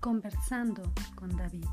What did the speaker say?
Conversando con David.